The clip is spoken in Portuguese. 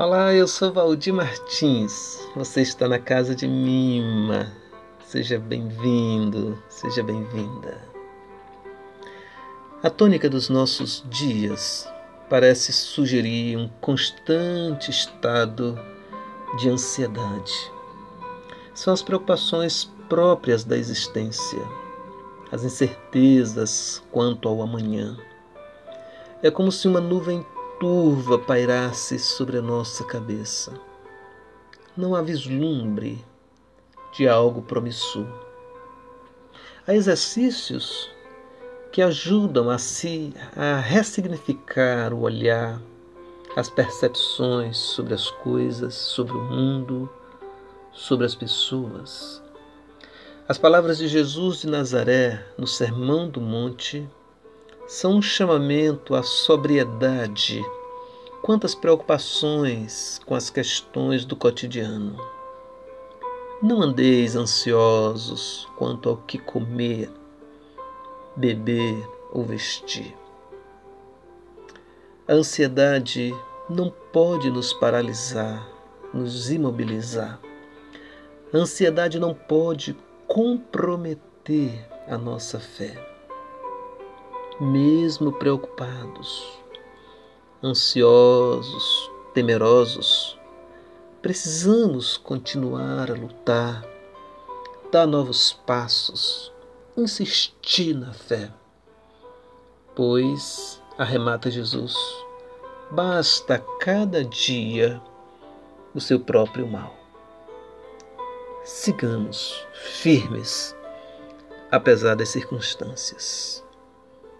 Olá, eu sou Valdir Martins. Você está na casa de Mima. Seja bem-vindo, seja bem-vinda. A tônica dos nossos dias parece sugerir um constante estado de ansiedade. São as preocupações próprias da existência, as incertezas quanto ao amanhã. É como se uma nuvem turva pairasse sobre a nossa cabeça. Não há vislumbre de algo promissor. Há exercícios que ajudam a se a ressignificar o olhar, as percepções sobre as coisas, sobre o mundo, sobre as pessoas. As palavras de Jesus de Nazaré no Sermão do Monte são um chamamento à sobriedade. Quantas preocupações com as questões do cotidiano. Não andeis ansiosos quanto ao que comer, beber ou vestir. A ansiedade não pode nos paralisar, nos imobilizar. A ansiedade não pode comprometer a nossa fé mesmo preocupados, ansiosos, temerosos, precisamos continuar a lutar, dar novos passos, insistir na fé. Pois, arremata Jesus, basta cada dia o seu próprio mal. Sigamos firmes, apesar das circunstâncias.